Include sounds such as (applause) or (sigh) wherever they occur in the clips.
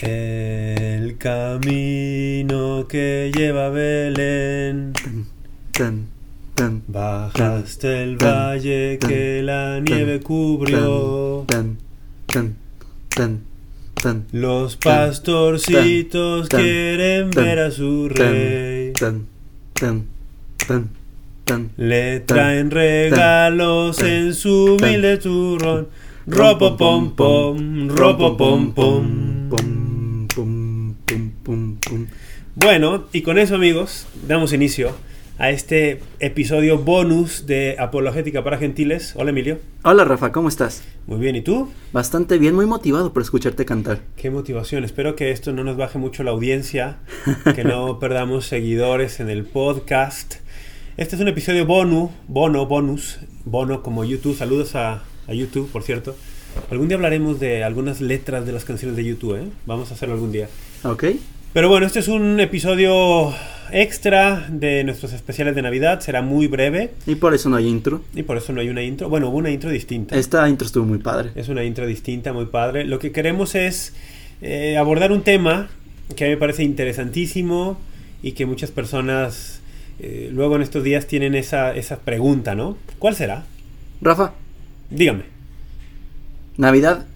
El camino que lleva a Belén. Tan, tan, Bajaste el valle que la nieve cubrió. tan, tan, tan, tan, Los pastorcitos quieren ver a su rey. tan, tan, tan, tan. Le traen regalos en su humilde turrón. Ropo pom pom, ropo pom pom. Bueno, y con eso amigos, damos inicio a este episodio bonus de Apologética para Gentiles. Hola Emilio. Hola Rafa, ¿cómo estás? Muy bien, ¿y tú? Bastante bien, muy motivado por escucharte cantar. Qué motivación. Espero que esto no nos baje mucho la audiencia, (laughs) que no perdamos seguidores en el podcast. Este es un episodio bono, bono, bonus, bono como YouTube. Saludos a, a YouTube, por cierto. Algún día hablaremos de algunas letras de las canciones de YouTube, ¿eh? Vamos a hacerlo algún día. ¿Ok? Pero bueno, este es un episodio extra de nuestros especiales de Navidad. Será muy breve Y por eso no hay intro. y por eso no hay una intro. Bueno, hubo una intro distinta. Esta intro estuvo muy padre. Es una intro distinta, muy padre. Lo que queremos es eh, abordar un tema que a mí me parece interesantísimo y que muchas personas eh, luego en estos días tienen esa, esa pregunta, ¿no? ¿Cuál será? Rafa, Dígame. Navidad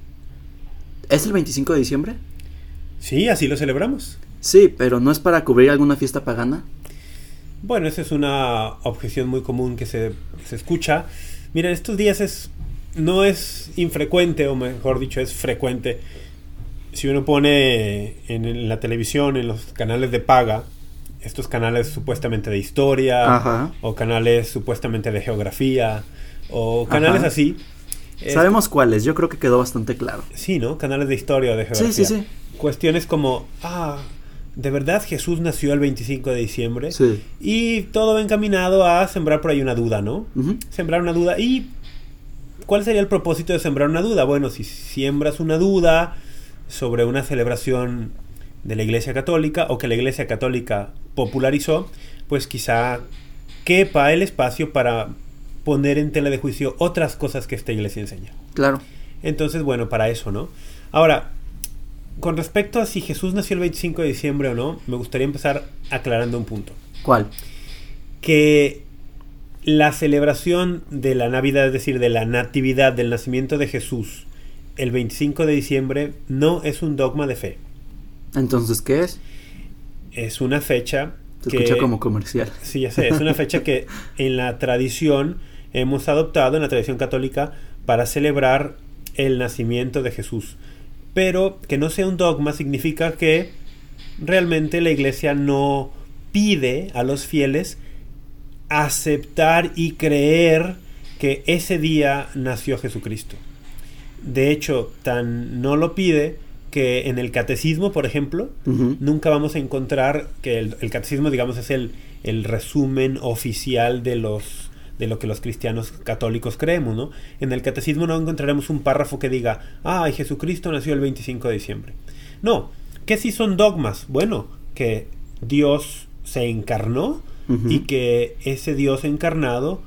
¿es el 25 de diciembre? Sí, así lo celebramos. Sí, pero ¿no es para cubrir alguna fiesta pagana? Bueno, esa es una objeción muy común que se, se escucha. Mira, en estos días es no es infrecuente, o mejor dicho, es frecuente. Si uno pone en, en la televisión, en los canales de paga, estos canales supuestamente de historia, Ajá. o canales supuestamente de geografía, o canales Ajá. así. Sabemos cuáles, yo creo que quedó bastante claro. Sí, ¿no? Canales de historia o de Sí, geografía. sí, sí. Cuestiones como, ah, ¿de verdad Jesús nació el 25 de diciembre? Sí. Y todo va encaminado a sembrar por ahí una duda, ¿no? Sembrar una duda. ¿Y cuál sería el propósito de sembrar una duda? Bueno, si siembras una duda sobre una celebración de la Iglesia Católica o que la Iglesia Católica popularizó, pues quizá quepa el espacio para poner en tela de juicio otras cosas que esta Iglesia enseña. Claro. Entonces, bueno, para eso, ¿no? Ahora, con respecto a si Jesús nació el 25 de diciembre o no, me gustaría empezar aclarando un punto ¿Cuál? que la celebración de la Navidad, es decir, de la natividad del nacimiento de Jesús, el 25 de diciembre, no es un dogma de fe. Entonces, ¿qué es? Es una fecha Se que... escucha como comercial. Sí, ya sé, es una fecha que en la tradición hemos adoptado, en la tradición católica, para celebrar el nacimiento de Jesús. Pero que no sea un dogma significa que realmente la iglesia no pide a los fieles aceptar y creer que ese día nació Jesucristo. De hecho, tan no lo pide que en el catecismo, por ejemplo, nunca vamos a encontrar que el, el catecismo, digamos, es el, el resumen oficial de los de lo que los cristianos católicos creemos, ¿no? En el catecismo no encontraremos un párrafo que diga, ay, Jesucristo nació el 25 de diciembre. No, ¿qué sí son dogmas? Bueno, que Dios se encarnó y que ese Dios encarnado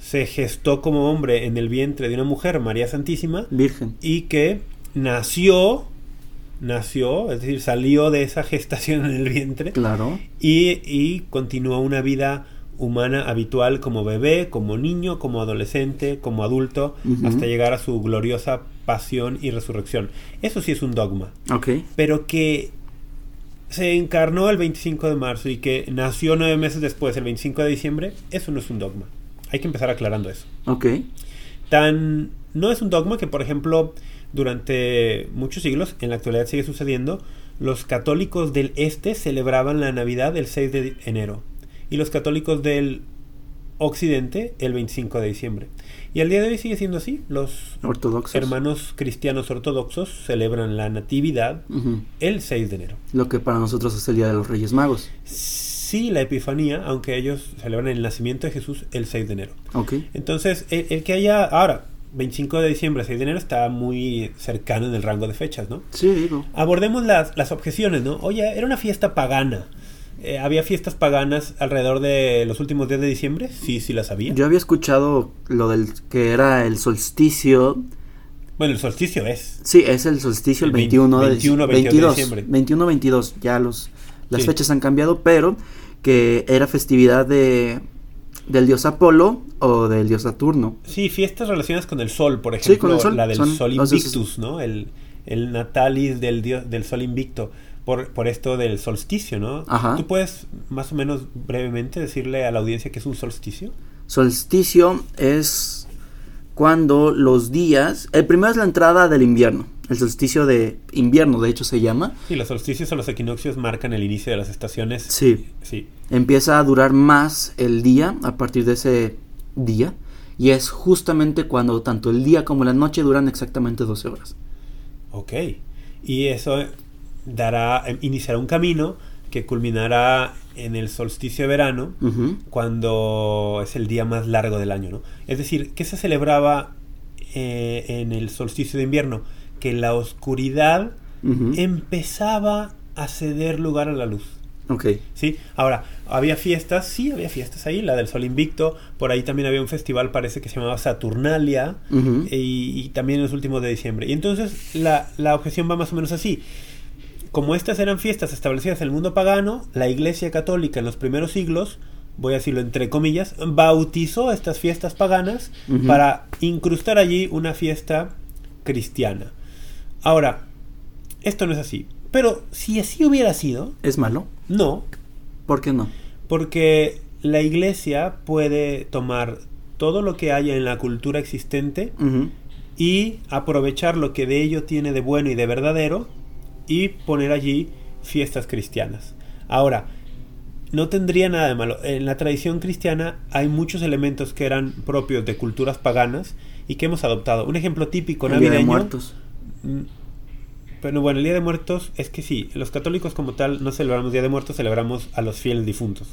se gestó como hombre en el vientre de una mujer, María Santísima, Virgen. y que nació, nació, es decir, salió de esa gestación en el vientre Claro. y, y continuó una vida humana habitual como bebé, como niño, como adolescente, como adulto, hasta llegar a su gloriosa pasión y resurrección. Eso sí es un dogma, pero que se encarnó el 25 de marzo y que nació nueve meses después, el 25 de diciembre, eso no es un dogma. Hay que empezar aclarando eso Ok. tan no es un dogma que por ejemplo durante muchos siglos en la actualidad sigue sucediendo los católicos del este celebraban la navidad el 6 de enero y los católicos del occidente el 25 de diciembre y al día de hoy sigue siendo así los Ortodoxos. hermanos cristianos ortodoxos celebran la natividad el 6 de enero Lo que para nosotros es el Día de los Reyes Magos. sí la epifanía aunque ellos celebran el nacimiento de Jesús el 6 de enero. Entonces, el, el que haya ahora, 25 de diciembre, 6 de enero, está muy cercano en el rango de fechas, ¿no? Sí, digo. Abordemos las, las objeciones, ¿no? Oye, era una fiesta pagana. Eh, ¿Había fiestas paganas alrededor de los últimos días de diciembre? Sí, sí las había. Yo había escuchado lo del que era el solsticio. Bueno, el solsticio es. Sí, es el solsticio el, El 21 de 21, 22 de 22, diciembre. 21, 22, ya los, las Sí. fechas han cambiado, pero que era festividad de del dios Apolo o del dios Saturno. Sí, fiestas relacionadas con el sol, por Sí, ejemplo, con el sol. la del Son sol invictus, ¿no? El, el natalis del dios del sol invicto, por, por esto del solsticio, ¿no? Ajá. ¿Tú puedes más o menos brevemente decirle a la audiencia que es un solsticio? Solsticio es cuando los días, el primero es la entrada del invierno, el solsticio de invierno de hecho se llama. Sí, los solsticios o los equinoccios marcan el inicio de las estaciones. Sí, Sí. empieza a durar más el día a partir de ese día y es justamente cuando tanto el día como la noche duran exactamente 12 horas. Ok. Y eso dará, eh, iniciará un camino que culminará en el solsticio de verano, cuando es el día más largo del año, ¿no? Es decir, ¿qué se celebraba eh, en el solsticio de invierno? Que la oscuridad empezaba a ceder lugar a la luz. Ok. ¿Sí? Ahora, había fiestas, sí, había fiestas ahí, la del Sol Invicto, por ahí también había un festival, parece que se llamaba Saturnalia, Ujú. y, y también en los últimos de diciembre. Y entonces la, la objeción va más o menos así. Como estas eran fiestas establecidas en el mundo pagano, la Iglesia Católica en los primeros siglos, voy a decirlo entre comillas, bautizó estas fiestas paganas para incrustar allí una fiesta cristiana. Ahora, esto no es así. Pero si así hubiera sido, ¿Es malo? no, ¿Por qué no? porque la iglesia puede tomar todo lo que haya en la cultura existente y aprovechar lo que de ello tiene de bueno y de verdadero y poner allí fiestas cristianas. Ahora, no tendría nada de malo. En la tradición cristiana hay muchos elementos que eran propios de culturas paganas y que hemos adoptado. Un ejemplo típico El Día de. Muertos. Mm, Pero bueno, el Día de Muertos es que sí, los católicos como tal no celebramos Día de Muertos, celebramos a los fieles difuntos.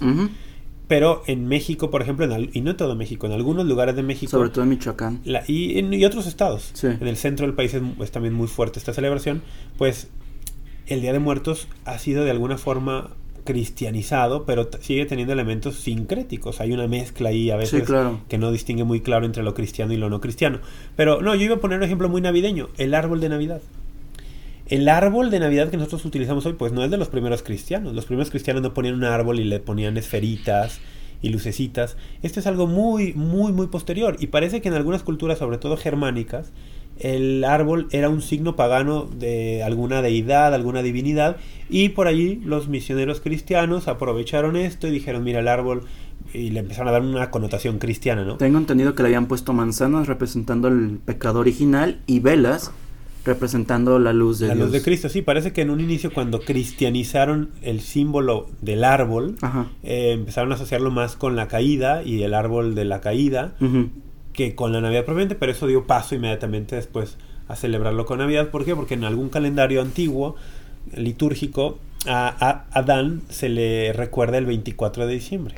Pero en México, por ejemplo, en y no en todo México, en algunos lugares de México Sobre todo en Michoacán. la- y, en- y otros estados, Sí. en el centro del país es, es también muy fuerte esta celebración, pues el Día de Muertos ha sido de alguna forma cristianizado, pero sigue teniendo elementos sincréticos. Hay una mezcla ahí a veces Sí, claro. que no distingue muy claro entre lo cristiano y lo no cristiano. Pero no, yo iba a poner un ejemplo muy navideño, el árbol de Navidad. El árbol de Navidad que nosotros utilizamos hoy, pues no es de los primeros cristianos. Los primeros cristianos no ponían un árbol y le ponían esferitas y lucecitas. Esto es algo muy, muy, muy posterior. Y parece que en algunas culturas, sobre todo germánicas, el árbol era un signo pagano de alguna deidad, alguna divinidad. Y por allí los misioneros cristianos aprovecharon esto y dijeron, mira el árbol, y le empezaron a dar una connotación cristiana, ¿no? Tengo entendido que le habían puesto manzanas representando el pecado original y velas representando la luz de La Dios. luz de Cristo, sí, parece que en un inicio cuando cristianizaron el símbolo del árbol, eh, empezaron a asociarlo más con la caída y el árbol de la caída. Que con la Navidad propiamente, pero eso dio paso inmediatamente después a celebrarlo con Navidad. ¿Por qué? Porque en algún calendario antiguo, litúrgico, a, a Adán se le recuerda el 24 de diciembre.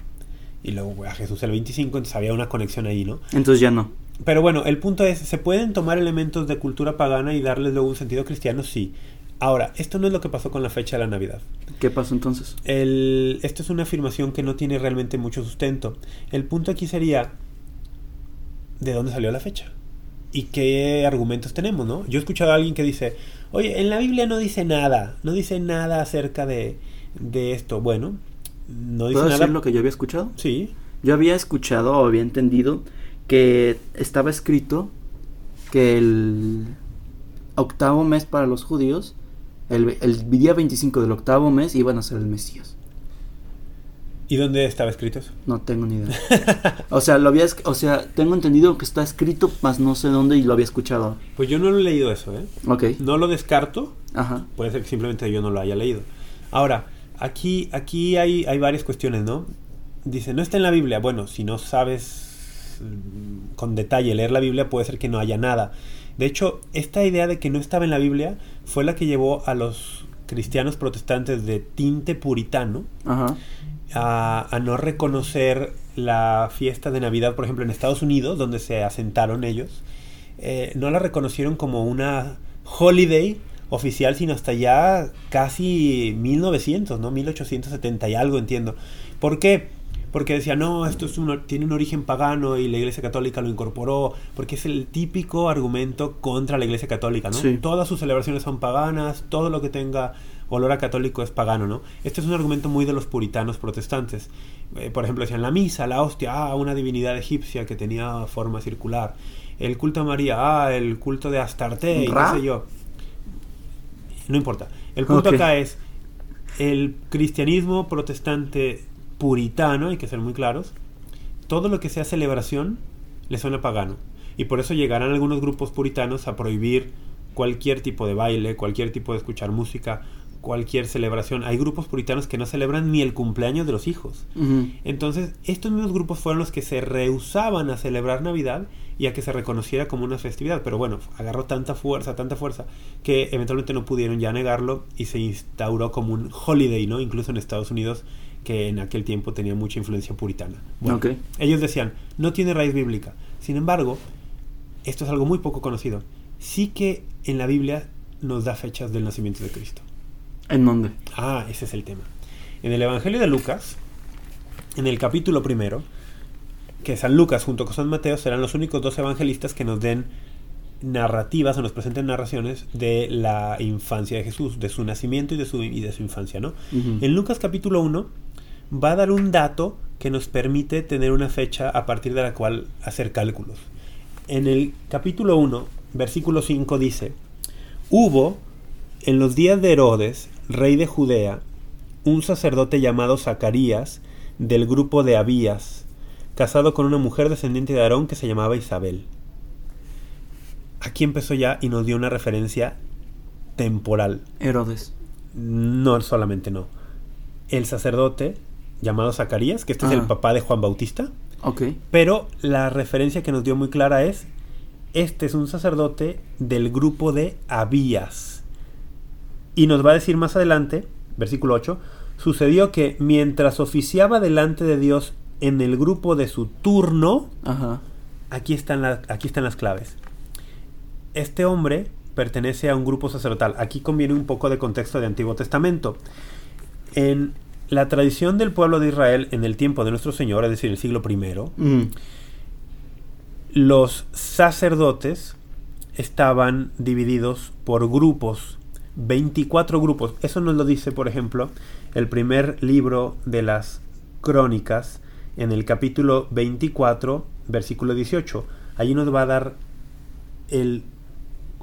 Y luego a Jesús el 25, entonces había una conexión ahí, ¿no? Entonces ya no. Pero bueno, el punto es, ¿se pueden tomar elementos de cultura pagana y darles luego un sentido cristiano? Sí. Ahora, esto no es lo que pasó con la fecha de la Navidad. ¿Qué pasó entonces? El, esto es una afirmación que no tiene realmente mucho sustento. El punto aquí sería, ¿de dónde salió la fecha? ¿Y qué argumentos tenemos, no? Yo he escuchado a alguien que dice, oye, en la Biblia no dice nada, no dice nada acerca de, de esto. Bueno, no dice ¿Puedo nada. decir lo que yo había escuchado? Sí, Yo había escuchado o había entendido que estaba escrito que el octavo mes para los judíos, el, el día 25 del octavo mes, iban a ser el Mesías. ¿Y dónde estaba escrito eso? No tengo ni idea. o sea, lo había, o sea, tengo entendido que está escrito, mas no sé dónde y lo había escuchado. Pues yo no lo he leído eso, ¿eh? Ok. No lo descarto, Ajá. Puede ser que simplemente yo no lo haya leído. Ahora, aquí, aquí hay, hay varias cuestiones, ¿no? Dice, no está en la Biblia. Bueno, si no sabes mm, con detalle leer la Biblia, puede ser que no haya nada. De hecho, esta idea de que no estaba en la Biblia fue la que llevó a los cristianos protestantes de tinte puritano Ajá. A, a no reconocer la fiesta de Navidad, por ejemplo, en Estados Unidos, donde se asentaron ellos, eh, no la reconocieron como una holiday oficial, sino hasta ya casi 1900, ¿no? 1870 y algo, entiendo. ¿Por qué? porque decía, no, esto es un- tiene un origen pagano y la Iglesia Católica lo incorporó, porque es el típico argumento contra la Iglesia Católica, ¿no? Sí. Todas sus celebraciones son paganas, todo lo que tenga olor a católico es pagano, ¿no? Este es un argumento muy de los puritanos protestantes. Eh, por ejemplo, decían, la misa, la hostia, ah, una divinidad egipcia que tenía forma circular. El culto a María, ah, el culto de Astarte, y qué Ra. sé yo. No importa. El punto Ok. acá es el cristianismo protestante puritano, hay que ser muy claros, todo lo que sea celebración le suena pagano. Y por eso llegarán algunos grupos puritanos a prohibir cualquier tipo de baile, cualquier tipo de escuchar música, cualquier celebración. Hay grupos puritanos que no celebran ni el cumpleaños de los hijos. Entonces, estos mismos grupos fueron los que se rehusaban a celebrar Navidad y a que se reconociera como una festividad. Pero bueno, agarró tanta fuerza, tanta fuerza, que eventualmente no pudieron ya negarlo y se instauró como un holiday, ¿no? Incluso en Estados Unidos, que en aquel tiempo tenía mucha influencia puritana. Bueno, ellos decían, no tiene raíz bíblica. Sin embargo, esto es algo muy poco conocido. Sí que en la Biblia nos da fechas del nacimiento de Cristo. ¿En dónde? Ah, ese es el tema. En el Evangelio de Lucas, en el capítulo primero, que San Lucas junto con San Mateo serán los únicos dos evangelistas que nos den narrativas o nos presenten narraciones de la infancia de Jesús, de su nacimiento y de su, y de su infancia, ¿no? En Lucas capítulo 1 va a dar un dato que nos permite tener una fecha a partir de la cual hacer cálculos. En el capítulo 1, versículo 5 dice, Hubo en los días de Herodes, rey de Judea, un sacerdote llamado Zacarías, del grupo de Abías, casado con una mujer descendiente de Aarón que se llamaba Isabel. Aquí empezó ya y nos dio una referencia temporal. Herodes. No, solamente no. El sacerdote llamado Zacarías, que este es Ah. el papá de Juan Bautista, Ok. pero la referencia que nos dio muy clara es, este es un sacerdote del grupo de Abías. Y nos va a decir más adelante, versículo 8, sucedió que mientras oficiaba delante de Dios en el grupo de su turno, Ajá. aquí están, la- aquí están las claves. Este hombre pertenece a un grupo sacerdotal. Aquí conviene un poco de contexto de Antiguo Testamento. En la tradición del pueblo de Israel en el tiempo de nuestro Señor, es decir, el siglo I, Mm. los sacerdotes estaban divididos por grupos, 24 grupos. Eso nos lo dice, por ejemplo, el primer libro de las crónicas, en el capítulo 24, versículo 18. Allí nos va a dar el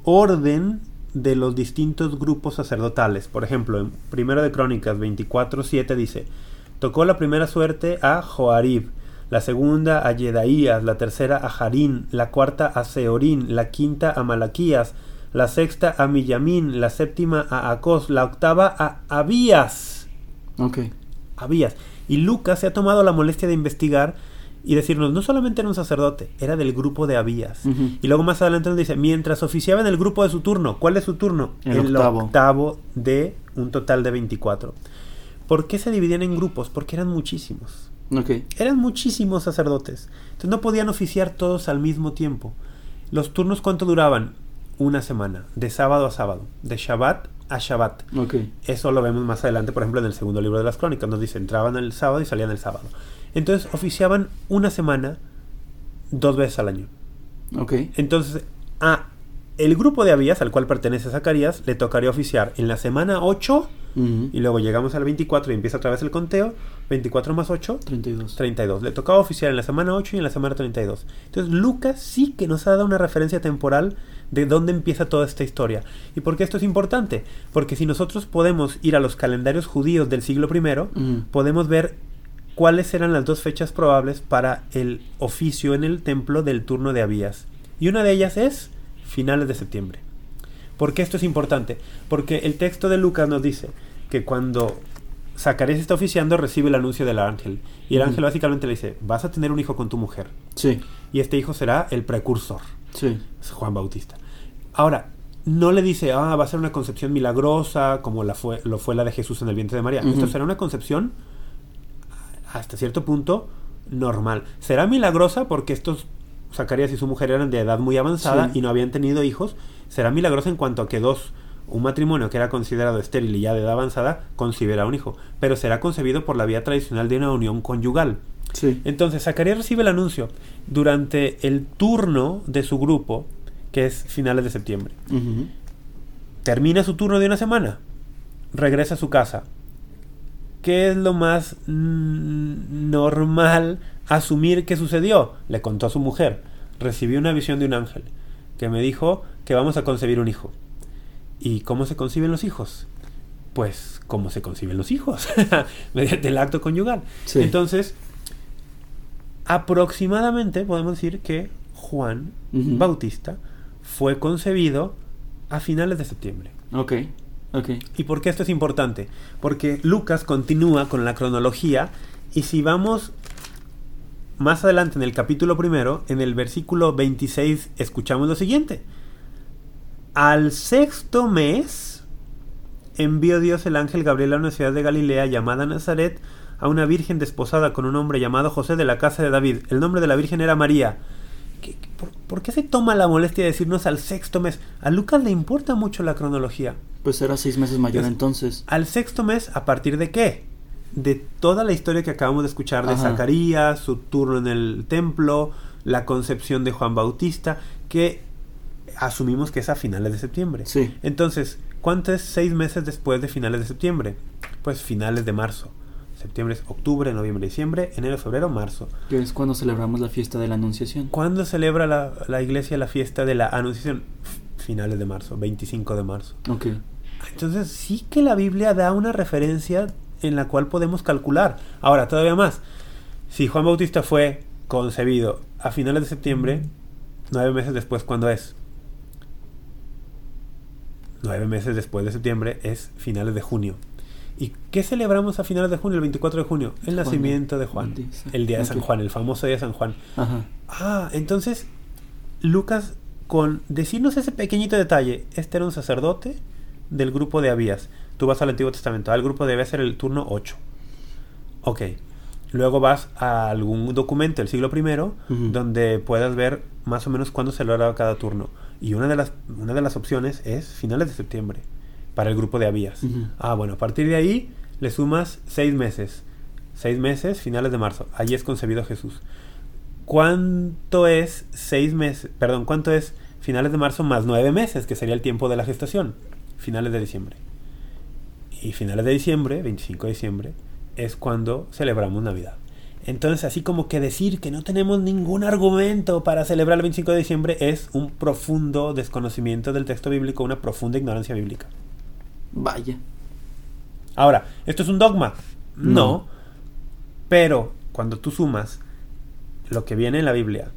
orden de los distintos grupos sacerdotales. Por ejemplo, en Primero de Crónicas 24, 7 dice, tocó la primera suerte a Joarib, la segunda a Yedaías, la tercera a Harín, la cuarta a Seorín, la quinta a Malaquías, la sexta a Millamín, la séptima a Acos, la octava a Abías. Ok. Abías. Y Lucas se ha tomado la molestia de investigar y decirnos, no solamente era un sacerdote, era del grupo de Abías. Y luego más adelante nos dice, mientras oficiaba en el grupo de su turno, ¿cuál es su turno? El octavo. octavo de un total de 24. ¿Por qué se dividían en grupos? Porque eran muchísimos. Ok. Eran muchísimos sacerdotes. Entonces no podían oficiar todos al mismo tiempo. ¿Los turnos cuánto duraban? Una semana, de sábado a sábado, de Shabbat a Shabbat. Eso lo vemos más adelante, por ejemplo, en el segundo libro de las crónicas. Nos dice, entraban el sábado y salían el sábado. Entonces oficiaban una semana dos veces al año. Entonces, a el grupo de Abías, al cual pertenece Zacarías, le tocaría oficiar en la semana 8 Y luego llegamos al 24 y empieza otra vez el conteo. 24 más 8, 32. 32. Le tocaba oficiar en la semana 8 y en la semana 32. Entonces Lucas sí que nos ha dado una referencia temporal de dónde empieza toda esta historia. ¿Y por qué esto es importante? Porque si nosotros podemos ir a los calendarios judíos del siglo I, podemos ver cuáles eran las dos fechas probables para el oficio en el templo del turno de Abías. Y una de ellas es finales de septiembre. ¿Por qué esto es importante? Porque el texto de Lucas nos dice que cuando Zacarías está oficiando recibe el anuncio del ángel. Y el ángel básicamente le dice, vas a tener un hijo con tu mujer. Sí. Y este hijo será el precursor. Sí. Es Juan Bautista. Ahora, no le dice, ah, va a ser una concepción milagrosa como la fue, lo fue la de Jesús en el vientre de María. Esto será una concepción hasta cierto punto normal. Será milagrosa porque estos Zacarías y su mujer eran de edad muy avanzada Sí. y no habían tenido hijos. Será milagrosa en cuanto a que dos, un matrimonio que era considerado estéril y ya de edad avanzada, concibirá un hijo. Pero será concebido por la vía tradicional de una unión conyugal. Sí. Entonces, Zacarías recibe el anuncio durante el turno de su grupo, que es finales de septiembre. Termina su turno de una semana, regresa a su casa. ¿Qué es lo más normal asumir que sucedió? Le contó a su mujer. Recibí una visión de un ángel que me dijo que vamos a concebir un hijo. ¿Y cómo se conciben los hijos? Pues, ¿cómo se conciben los hijos? (laughs) Mediante el acto conyugal. Sí. Entonces, aproximadamente podemos decir que Juan. Bautista fue concebido a finales de septiembre. Ok, ok. ¿Y por qué esto es importante? Porque Lucas continúa con la cronología y si vamos más adelante en el capítulo primero, en el versículo 26, escuchamos lo siguiente. Al sexto mes envió Dios el ángel Gabriel a una ciudad de Galilea llamada Nazaret a una virgen desposada con un hombre llamado José de la casa de David. El nombre de la virgen era María. ¿Qué- qué- por, por qué se toma la molestia de decirnos al sexto mes? A Lucas le importa mucho la cronología. Pues era seis meses mayor Es- entonces. Al sexto mes, ¿a partir de qué? De toda la historia que acabamos de escuchar de Ajá. Zacarías, su turno en el templo, la concepción de Juan Bautista, que asumimos que es a finales de septiembre. Sí. Entonces, ¿cuánto es seis meses después de finales de septiembre? Pues finales de marzo. Septiembre es octubre, noviembre, diciembre, enero, febrero, marzo. Que es cuando celebramos la fiesta de la Anunciación. ¿Cuándo celebra la, la iglesia la fiesta de la Anunciación? Finales de marzo, 25 de marzo. Ok. Entonces sí que la Biblia da una referencia en la cual podemos calcular. Ahora, todavía más. Si Juan Bautista fue concebido a finales de septiembre, nueve meses después, ¿cuándo es? Nueve meses después de septiembre es finales de junio. ¿Y qué celebramos a finales de junio, el 24 de junio? El Juan- nacimiento de Juan. El día de San. Juan, el famoso día de San Juan. Ajá. Ah, entonces Lucas, con decirnos ese pequeñito detalle, este era un sacerdote del grupo de Abías. Tú vas al Antiguo Testamento, al grupo de Abías era el turno 8. Ok. Luego vas a algún documento del siglo I donde puedas ver más o menos cuándo se lograba cada turno. Y una de las, una de las opciones es finales de septiembre para el grupo de Abías. Ujú. Ah, bueno, a partir de ahí le sumas seis meses. Seis meses, finales de marzo. Allí es concebido Jesús. ¿Cuánto es seis meses? Perdón, ¿cuánto es finales de marzo más nueve meses, que sería el tiempo de la gestación? Finales de diciembre. Y finales de diciembre, 25 de diciembre, es cuando celebramos Navidad. Entonces, así como que decir que no tenemos ningún argumento para celebrar el 25 de diciembre es un profundo desconocimiento del texto bíblico, una profunda ignorancia bíblica. Vaya. Ahora, ¿esto es un dogma? No. No. Pero cuando tú sumas lo que viene en la Biblia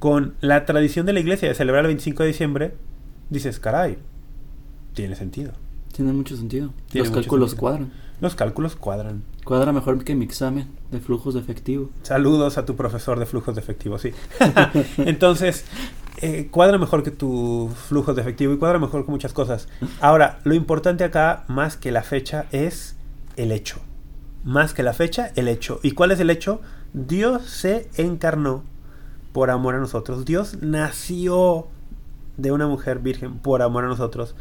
con la tradición de la iglesia de celebrar el 25 de diciembre, dices, caray, tiene sentido. Tiene mucho sentido. Tiene Los mucho cálculos sentido. cuadran. Los cálculos cuadran. Cuadra mejor que mi examen de flujos de efectivo. Saludos a tu profesor de flujos de efectivo, sí. (laughs) Entonces, eh, cuadra mejor que tu flujos de efectivo y cuadra mejor que muchas cosas. Ahora, lo importante acá, más que la fecha, es el hecho. Más que la fecha, el hecho. ¿Y cuál es el hecho? Dios se encarnó por amor a nosotros. Dios nació de una mujer virgen por amor a nosotros.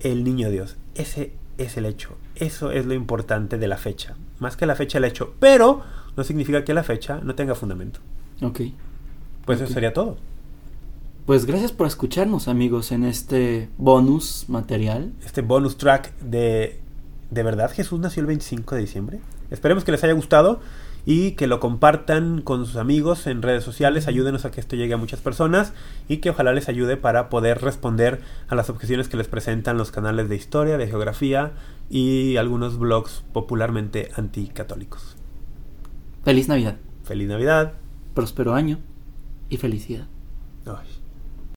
El niño Dios. Ese es el hecho. Eso es lo importante de la fecha. Más que la fecha, el hecho. Pero no significa que la fecha no tenga fundamento. Ok. Pues Ok. eso sería todo. Pues gracias por escucharnos amigos en este bonus material. Este bonus track de ¿De verdad Jesús nació el 25 de diciembre? Esperemos que les haya gustado y que lo compartan con sus amigos en redes sociales. Ayúdenos a que esto llegue a muchas personas y que ojalá les ayude para poder responder a las objeciones que les presentan los canales de historia, de geografía y algunos blogs popularmente anticatólicos. Feliz Navidad, Feliz Navidad. próspero año y felicidad. Ay.